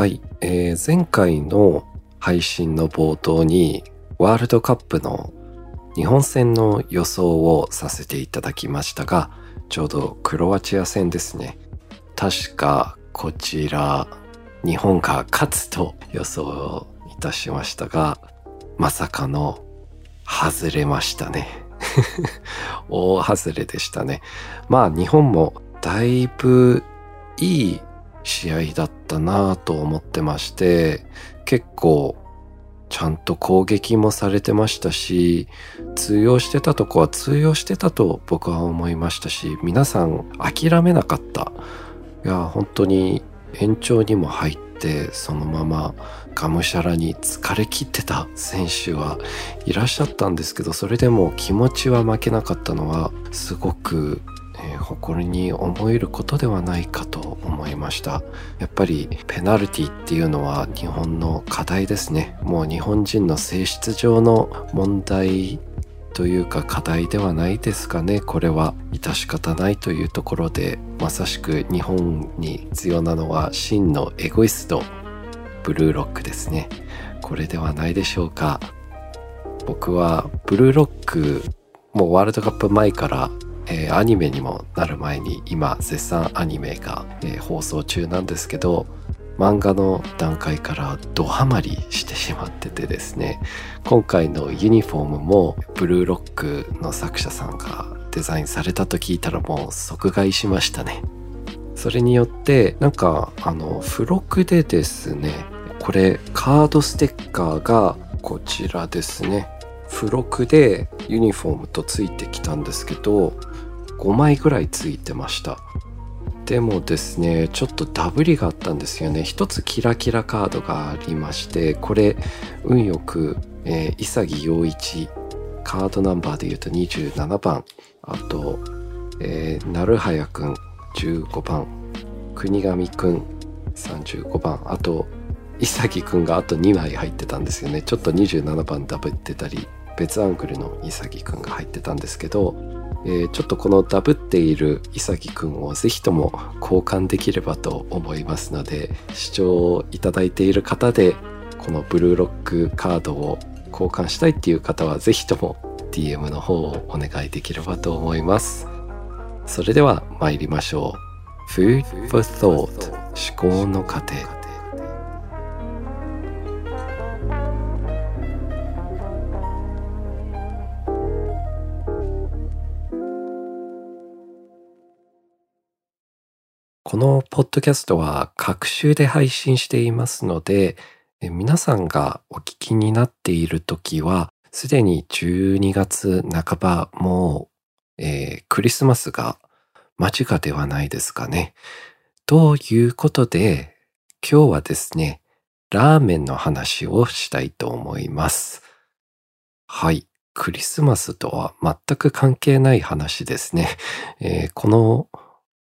はい、えー、前回の配信の冒頭にワールドカップの日本戦の予想をさせていただきましたがちょうどクロアチア戦ですね。確かこちら日本が勝つと予想いたしましたがまさかの外れましたね。大外れでしたね。まあ日本もだいぶいい試合だったなぁと思ってまして結構ちゃんと攻撃もされてましたし通用してたとこは通用してたと僕は思いましたし皆さん諦めなかった。いや本当に延長にも入ってそのままがむしゃらに疲れ切ってた選手はいらっしゃったんですけどそれでも気持ちは負けなかったのはすごく、誇りに思えることではないかと思いました。やっぱりペナルティっていうのは日本の課題ですね。もう日本人の性質上の問題というか課題ではないですかね。これは致し方ないというところでまさしく日本に必要なのは真のエゴイストブルーロックですね。これではないでしょうか。僕はブルーロックもうワールドカップ前からえー、アニメにもなる前に今絶賛アニメが、えー、放送中なんですけど漫画の段階からドハマりしてしまっててですね。今回のユニフォームもブルーロックの作者さんがデザインされたと聞いたらもう即買いしましたね。それによってなんかあの付録でですねこれカードステッカーがこちらですね。付録でユニフォームとついてきたんですけど5枚ぐらいついてました。でもですねちょっとダブりがあったんですよね。一つキラキラカードがありましてこれ運よく、えー、潔陽一カードナンバーで言うと27番。あと、えー、なるはやくん15番。国神くん35番。あと潔くんがあと2枚入ってたんですよね。ちょっと27番ダブってたり別アングルの潔くんが入ってたんですけどえー、ちょっとこのダブっている潔くんをぜひとも交換できればと思いますので視聴いただいている方でこのブルーロックカードを交換したいっていう方はぜひとも DM の方をお願いできればと思います。それでは参りましょう。Food for Thought 思考の過程このポッドキャストは各週で配信していますので、皆さんがお聞きになっている時は、すでに12月半ばもう、えー、クリスマスが間近ではないですかね。ということで、今日はですね、ラーメンの話をしたいと思います。はい。クリスマスとは全く関係ない話ですね。えー、この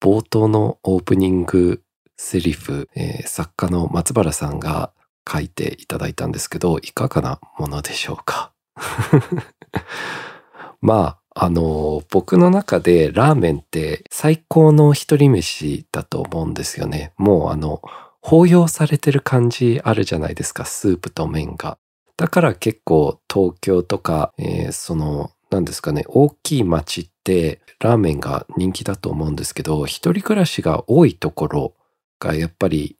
冒頭のオープニングセリフ、えー、作家の松原さんが書いていただいたんですけど、いかがなものでしょうか？まあ、あの、僕の中でラーメンって最高の一人飯だと思うんですよね。もうあの、包容されてる感じあるじゃないですか、スープと麺が。だから結構東京とか、えー、そのなんですかね、大きい町ってラーメンが人気だと思うんですけど、一人暮らしが多いところがやっぱり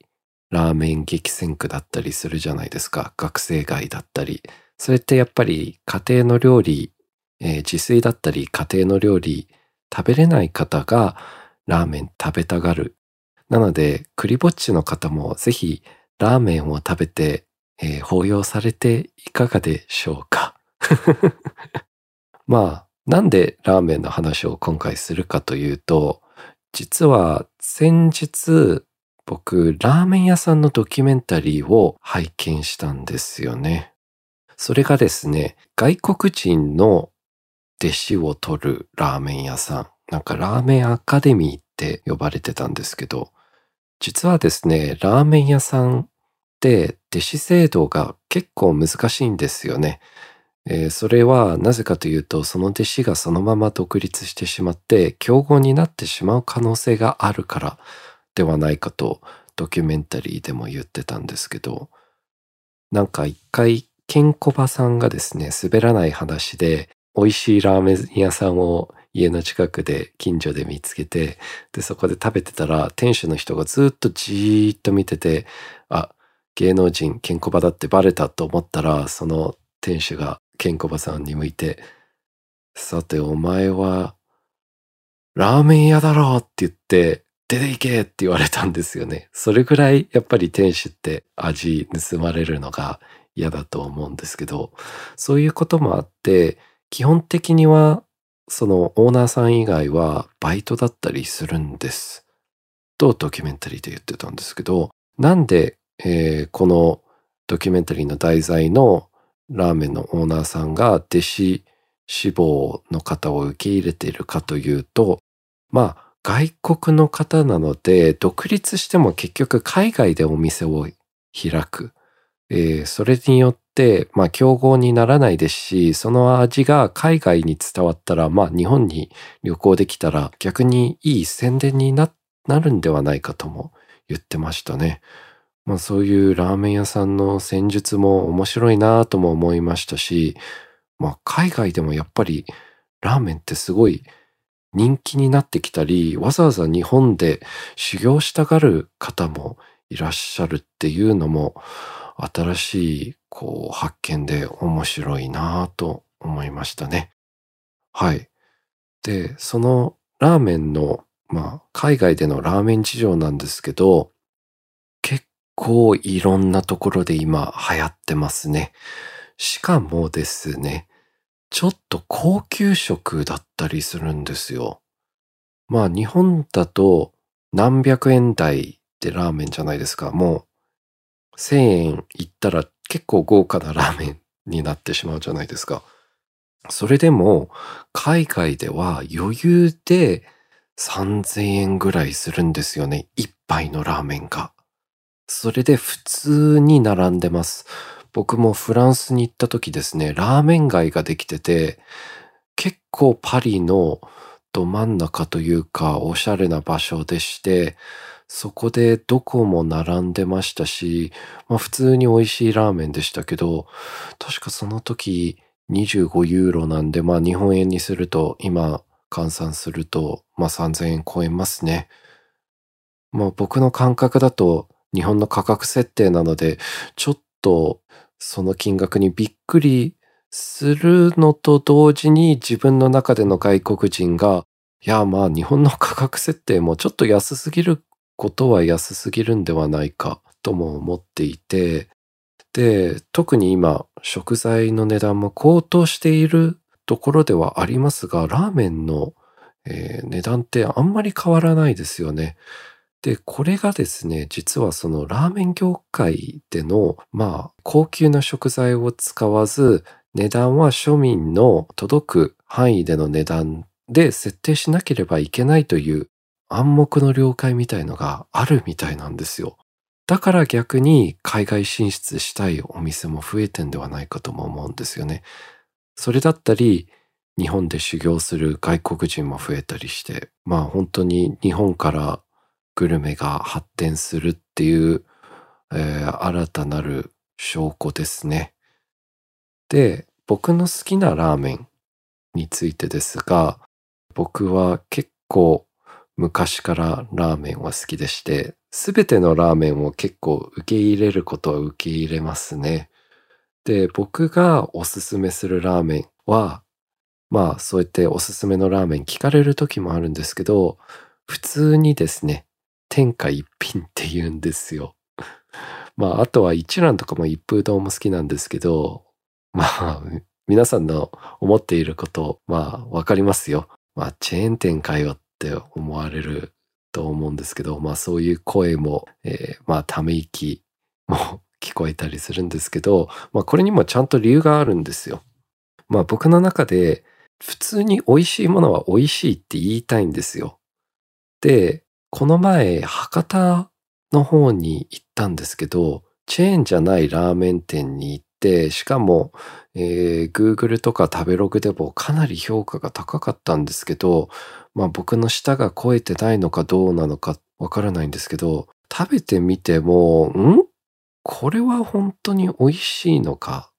ラーメン激戦区だったりするじゃないですか。学生街だったり。それってやっぱり家庭の料理、えー、自炊だったり家庭の料理食べれない方がラーメン食べたがる。なので、クリぼっちの方もぜひラーメンを食べて、えー、抱擁されていかがでしょうか まあ、なんでラーメンの話を今回するかというと、実は先日僕、ラーメン屋さんのドキュメンタリーを拝見したんですよね。それがですね、外国人の弟子を取るラーメン屋さん。なんかラーメンアカデミーって呼ばれてたんですけど、実はですね、ラーメン屋さんって弟子制度が結構難しいんですよね。えー、それはなぜかというと、その弟子がそのまま独立してしまって、競合になってしまう可能性があるからではないかとドキュメンタリーでも言ってたんですけど、なんか一回、ケンコバさんがですね、滑らない話で、美味しいラーメン屋さんを家の近くで近所で見つけて、で、そこで食べてたら、店主の人がずっとじーっと見てて、あ、芸能人ケンコバだってバレたと思ったら、その店主がケンコバさんに向いて、さてお前は、ラーメン屋だろうって言って、出ていけって言われたんですよね。それぐらいやっぱり店主って味盗まれるのが嫌だと思うんですけど、そういうこともあって、基本的にはそのオーナーさん以外はバイトだったりするんです。とドキュメンタリーで言ってたんですけど、なんで、えー、このドキュメンタリーの題材のラーメンのオーナーさんが弟子志望の方を受け入れているかというと、まあ外国の方なので、独立しても結局海外でお店を開く。えー、それによって、まあ、競合にならないですし、その味が海外に伝わったら、まあ、日本に旅行できたら逆にいい宣伝になるんではないかとも言ってましたね。まあ、そういうラーメン屋さんの戦術も面白いなとも思いましたし、まあ、海外でもやっぱりラーメンってすごい人気になってきたり、わざわざ日本で修行したがる方もいらっしゃるっていうのも、新しいこう発見で面白いなと思いましたね。はい。で、そのラーメンの、まあ、海外でのラーメン事情なんですけど、構いろんなところで今流行ってますね。しかもですね、ちょっと高級食だったりするんですよ。まあ日本だと何百円台でラーメンじゃないですか。もう1000円いったら結構豪華なラーメンになってしまうじゃないですか。それでも海外では余裕で3000円ぐらいするんですよね。一杯のラーメンが。それで普通に並んでます。僕もフランスに行った時ですね、ラーメン街ができてて、結構パリのど真ん中というか、おしゃれな場所でして、そこでどこも並んでましたし、まあ普通に美味しいラーメンでしたけど、確かその時25ユーロなんで、まあ日本円にすると、今換算すると、まあ3000円超えますね。まあ僕の感覚だと日本の価格設定なので、ちょっとその金額にびっくりするのと同時に自分の中での外国人が、いや、まあ日本の価格設定もちょっと安すぎることは安すぎるんではないかとも思っていて、で、特に今食材の値段も高騰しているところではありますが、ラーメンの、えー、値段ってあんまり変わらないですよね。で、これがですね、実はそのラーメン業界での、まあ、高級な食材を使わず、値段は庶民の届く範囲での値段で設定しなければいけないという暗黙の了解みたいのがあるみたいなんですよ。だから逆に海外進出したいお店も増えてんではないかとも思うんですよね。それだったり、日本で修行する外国人も増えたりして、まあ本当に日本からグルメが発展するっていう、えー、新たなる証拠ですね。で、僕の好きなラーメンについてですが、僕は結構昔からラーメンは好きでして、すべてのラーメンを結構受け入れることは受け入れますね。で、僕がおすすめするラーメンは、まあそうやっておすすめのラーメン聞かれる時もあるんですけど、普通にですね、天下一品って言うんですよ。まあ、あとは一蘭とかも一風堂も好きなんですけど、まあ、皆さんの思っていること、まあ、わかりますよ。まあ、チェーン店かよって思われると思うんですけど、まあ、そういう声も、えー、まあ、ため息も聞こえたりするんですけど、まあ、これにもちゃんと理由があるんですよ。まあ、僕の中で、普通に美味しいものは美味しいって言いたいんですよ。で、この前、博多の方に行ったんですけど、チェーンじゃないラーメン店に行って、しかも、えー、Google とか食べログでもかなり評価が高かったんですけど、まあ僕の舌が超えてないのかどうなのかわからないんですけど、食べてみても、ん？これは本当に美味しいのか？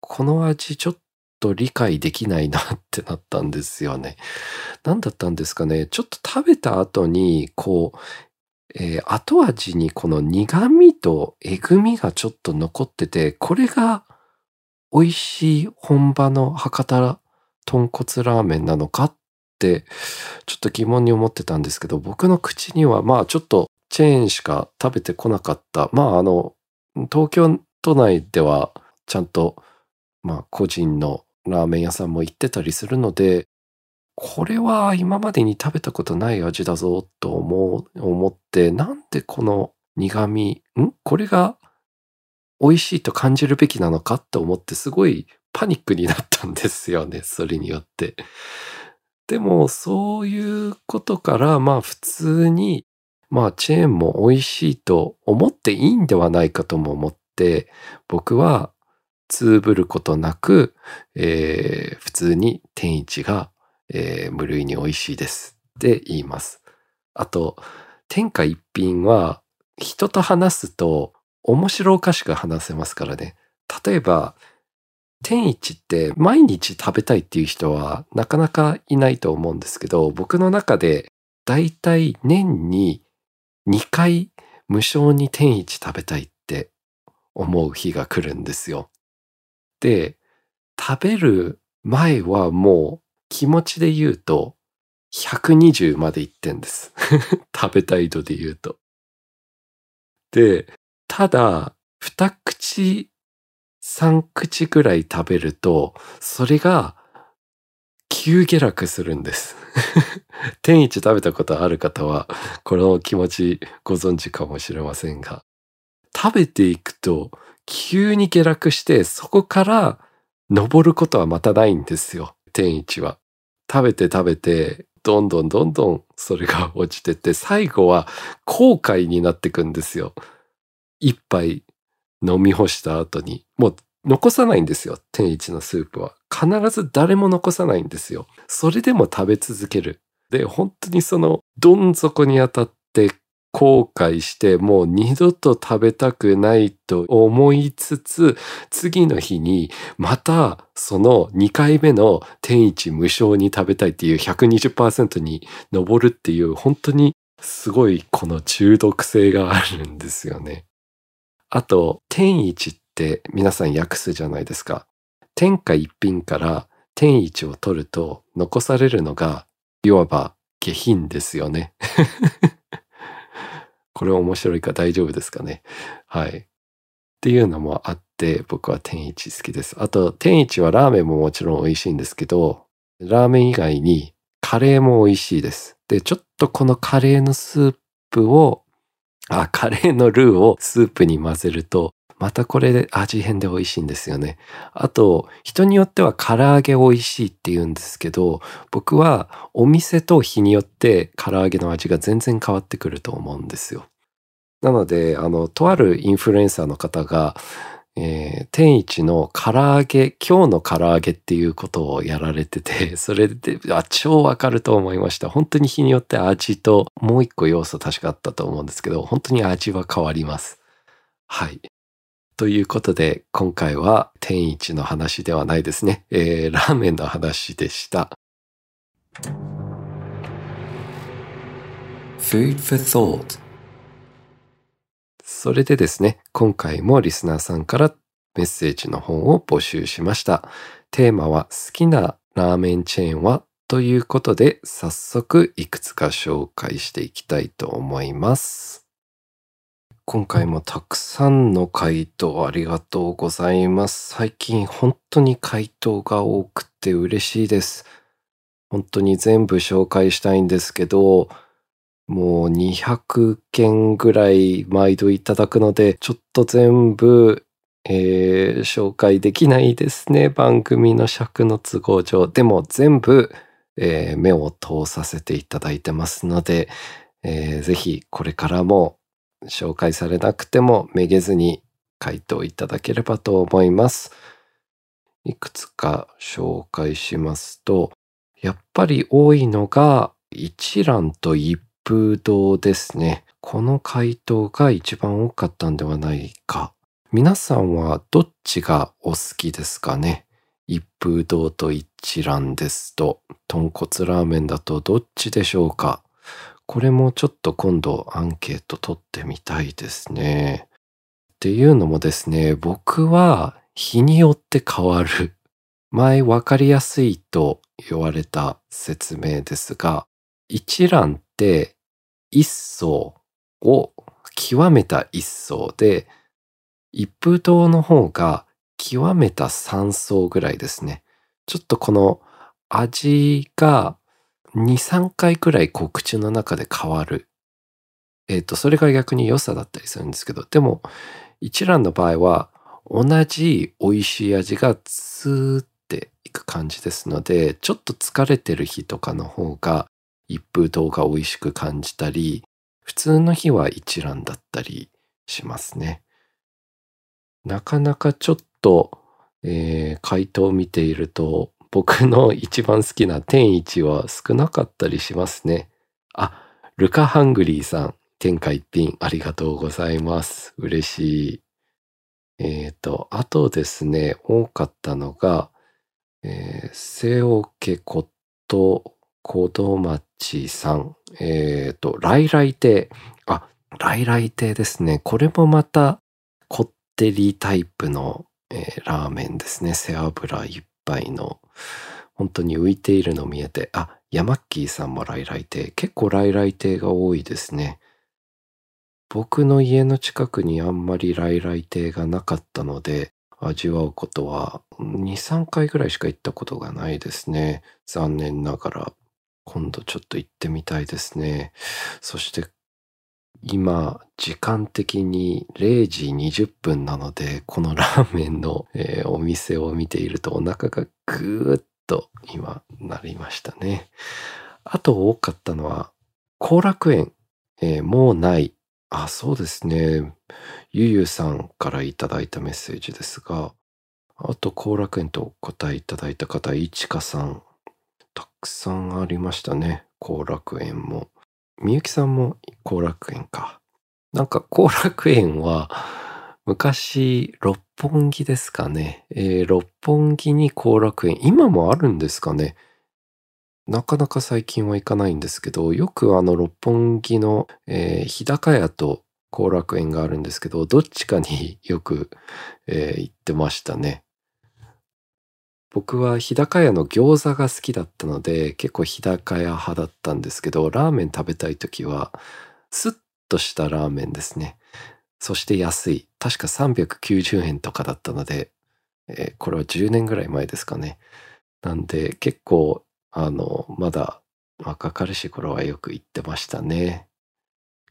この味ちょっと理解できないなってなったんですよね。何だったんですかね。ちょっと食べた後に、こう、えー、後味にこの苦味とえぐみがちょっと残ってて、これが美味しい本場の博多豚骨ラーメンなのかって、ちょっと疑問に思ってたんですけど、僕の口にはまあちょっとチェーンしか食べてこなかった。まああの、東京都内ではちゃんとまあ個人のラーメン屋さんも行ってたりするので、これは今までに食べたことない味だぞと思う、思って、なんでこの苦味、ん？これが美味しいと感じるべきなのかって思ってすごいパニックになったんですよね、それによって。でもそういうことからまあ普通にまあチェーンも美味しいと思っていいんではないかとも思って僕はつぶることなく、えー、普通に天一がえー、無類に美味しいですって言います。あと、天下一品は人と話すと面白おかしく話せますからね。例えば、天一って毎日食べたいっていう人はなかなかいないと思うんですけど、僕の中でだいたい年に2回無償に天一食べたいって思う日が来るんですよ。で、食べる前はもう気持ちで言うと、120までいってんです。食べたい度で言うと。で、ただ、二口、三口ぐらい食べると、それが急下落するんです。天一食べたことある方は、この気持ちご存知かもしれませんが、食べていくと急に下落して、そこから登ることはまたないんですよ。天一は。食べて食べて、どんどんどんどんそれが落ちてって、最後は後悔になってくんですよ。一杯飲み干した後に。もう残さないんですよ。天一のスープは。必ず誰も残さないんですよ。それでも食べ続ける。で、本当にその、どん底に当たって後悔してもう二度と食べたくないと思いつつ、次の日にまたその2回目の天一無償に食べたいっていう120%に上るっていう本当にすごいこの中毒性があるんですよね。あと、天一って皆さん訳すじゃないですか。天下一品から天一を取ると残されるのがいわば下品ですよね。これ面白いか大丈夫ですかね。はい。っていうのもあって、僕は天一好きです。あと、天一はラーメンももちろん美味しいんですけど、ラーメン以外にカレーも美味しいです。で、ちょっとこのカレーのスープを、あ、カレーのルーをスープに混ぜると、またこれで味変で美味しいんですよね。あと、人によっては唐揚げ美味しいって言うんですけど、僕はお店と日によって唐揚げの味が全然変わってくると思うんですよ。なので、あの、とあるインフルエンサーの方が、えー、天一の唐揚げ、今日の唐揚げっていうことをやられてて、それで、あ、超わかると思いました。本当に日によって味と、もう一個要素確かあったと思うんですけど、本当に味は変わります。はい。ということで、今回は天一の話ではないですね。えー、ラーメンの話でした。Food for thought それでですね、今回もリスナーさんからメッセージの本を募集しました。テーマは好きなラーメンチェーンは？ということで、早速いくつか紹介していきたいと思います。今回もたくさんの回答ありがとうございます。最近本当に回答が多くて嬉しいです。本当に全部紹介したいんですけど、もう200件ぐらい毎度いただくので、ちょっと全部、えー紹介できないですね。番組の尺の都合上。でも全部、えー目を通させていただいてますので、えーぜひこれからも紹介されなくてもめげずに回答いただければと思います。いくつか紹介しますと、やっぱり多いのが一蘭と一風堂ですね。この回答が一番多かったんではないか。皆さんはどっちがお好きですかね？一風堂と一蘭ですと、豚骨ラーメンだとどっちでしょうか？これもちょっと今度アンケート取ってみたいですね。っていうのもですね、僕は日によって変わる。前分かりやすいと言われた説明ですが、一蘭って一層を極めた一層で、一風堂の方が極めた三層ぐらいですね。ちょっとこの味が2、3回くらいこう口の中で変わる。えっ、と、それが逆に良さだったりするんですけど、でも、一蘭の場合は、同じ美味しい味がツーっていく感じですので、ちょっと疲れてる日とかの方が、一風堂が美味しく感じたり、普通の日は一蘭だったりしますね。なかなかちょっと、えー回答を見ていると、僕の一番好きな天一は少なかったりしますね。あ、ルカハングリーさん、天下一品ありがとうございます。嬉しい。えっ、と、あとですね、多かったのが、えー、瀬桶ことこどまちさん。えっ、と、来来亭。あ、来来亭ですね。これもまた、こってりタイプの、えーラーメンですね。背脂いっぱいの。本当に浮いているの見えて、あ、ヤマッキーさんも来来亭。結構来来亭が多いですね。僕の家の近くにあんまり来来亭がなかったので、味わうことは2、3回ぐらいしか行ったことがないですね。残念ながら。今度ちょっと行ってみたいですね。そして今、時間的に0時20分なので、このラーメンの、えーお店を見ているとお腹がぐーっと今なりましたね。あと多かったのは、後楽園、えーもうない。あ、そうですね。ゆゆさんからいただいたメッセージですが、あと後楽園とお答えいただいた方、いちかさん、たくさんありましたね。後楽園も。みゆきさんも後楽園か。なんか後楽園は昔六本木ですかね。えー六本木に後楽園、今もあるんですかね。なかなか最近は行かないんですけど、よくあの六本木の、えー日高屋と後楽園があるんですけど、どっちかによく、えー行ってましたね。僕は日高屋の餃子が好きだったので結構日高屋派だったんですけどラーメン食べたい時はスッとしたラーメンですね。そして安い。確か390円とかだったので、えーこれは10年ぐらい前ですかね。なんで結構あのまだ若かりし頃はよく行ってましたね。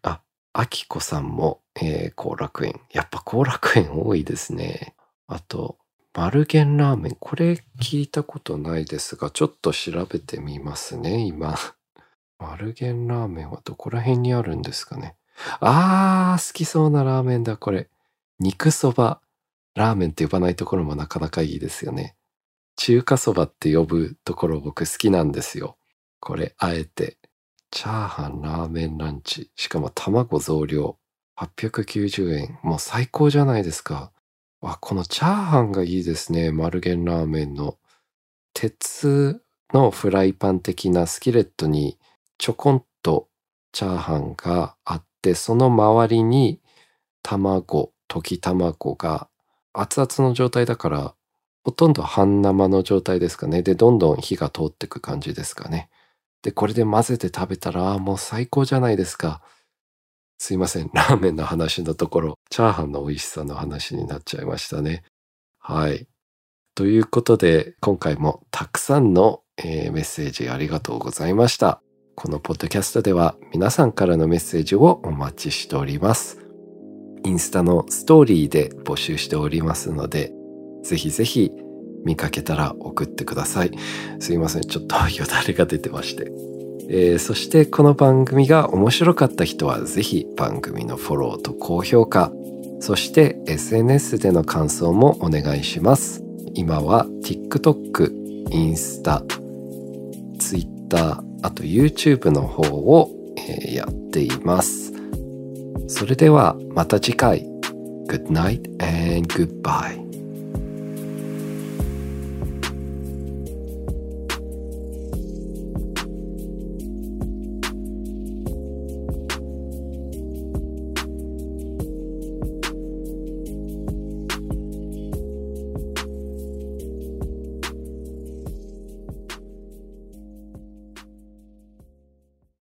ああきこさんもえー後楽園。やっぱ後楽園多いですね。あと丸源ラーメン。これ聞いたことないですが、ちょっと調べてみますね、今。丸源ラーメンはどこら辺にあるんですかね。あー、好きそうなラーメンだ、これ。肉そば。ラーメンって呼ばないところもなかなかいいですよね。中華そばって呼ぶところ僕好きなんですよ。これ、あえて。チャーハン、ラーメンランチ。しかも卵増量。890円。もう最高じゃないですか。あ、このチャーハンがいいですね。丸源ラーメンの。鉄のフライパン的なスキレットにちょこんとチャーハンがあって、その周りに卵、溶き卵が熱々の状態だから、ほとんど半生の状態ですかね。で、どんどん火が通ってく感じですかね。で、これで混ぜて食べたら、もう最高じゃないですか。すいません。ラーメンの話のところ、チャーハンの美味しさの話になっちゃいましたね。はい。ということで、今回もたくさんの、えー、メッセージありがとうございました。このポッドキャストでは皆さんからのメッセージをお待ちしております。インスタのストーリーで募集しておりますので、ぜひぜひ見かけたら送ってください。すいません。ちょっとよだれが出てまして。えー、そしてこの番組が面白かった人はぜひ番組のフォローと高評価、そして SNS での感想もお願いします。今は TikTok、インスタ、Twitter、あと YouTube の方を、えー、やっています。それではまた次回。Good night and goodbye.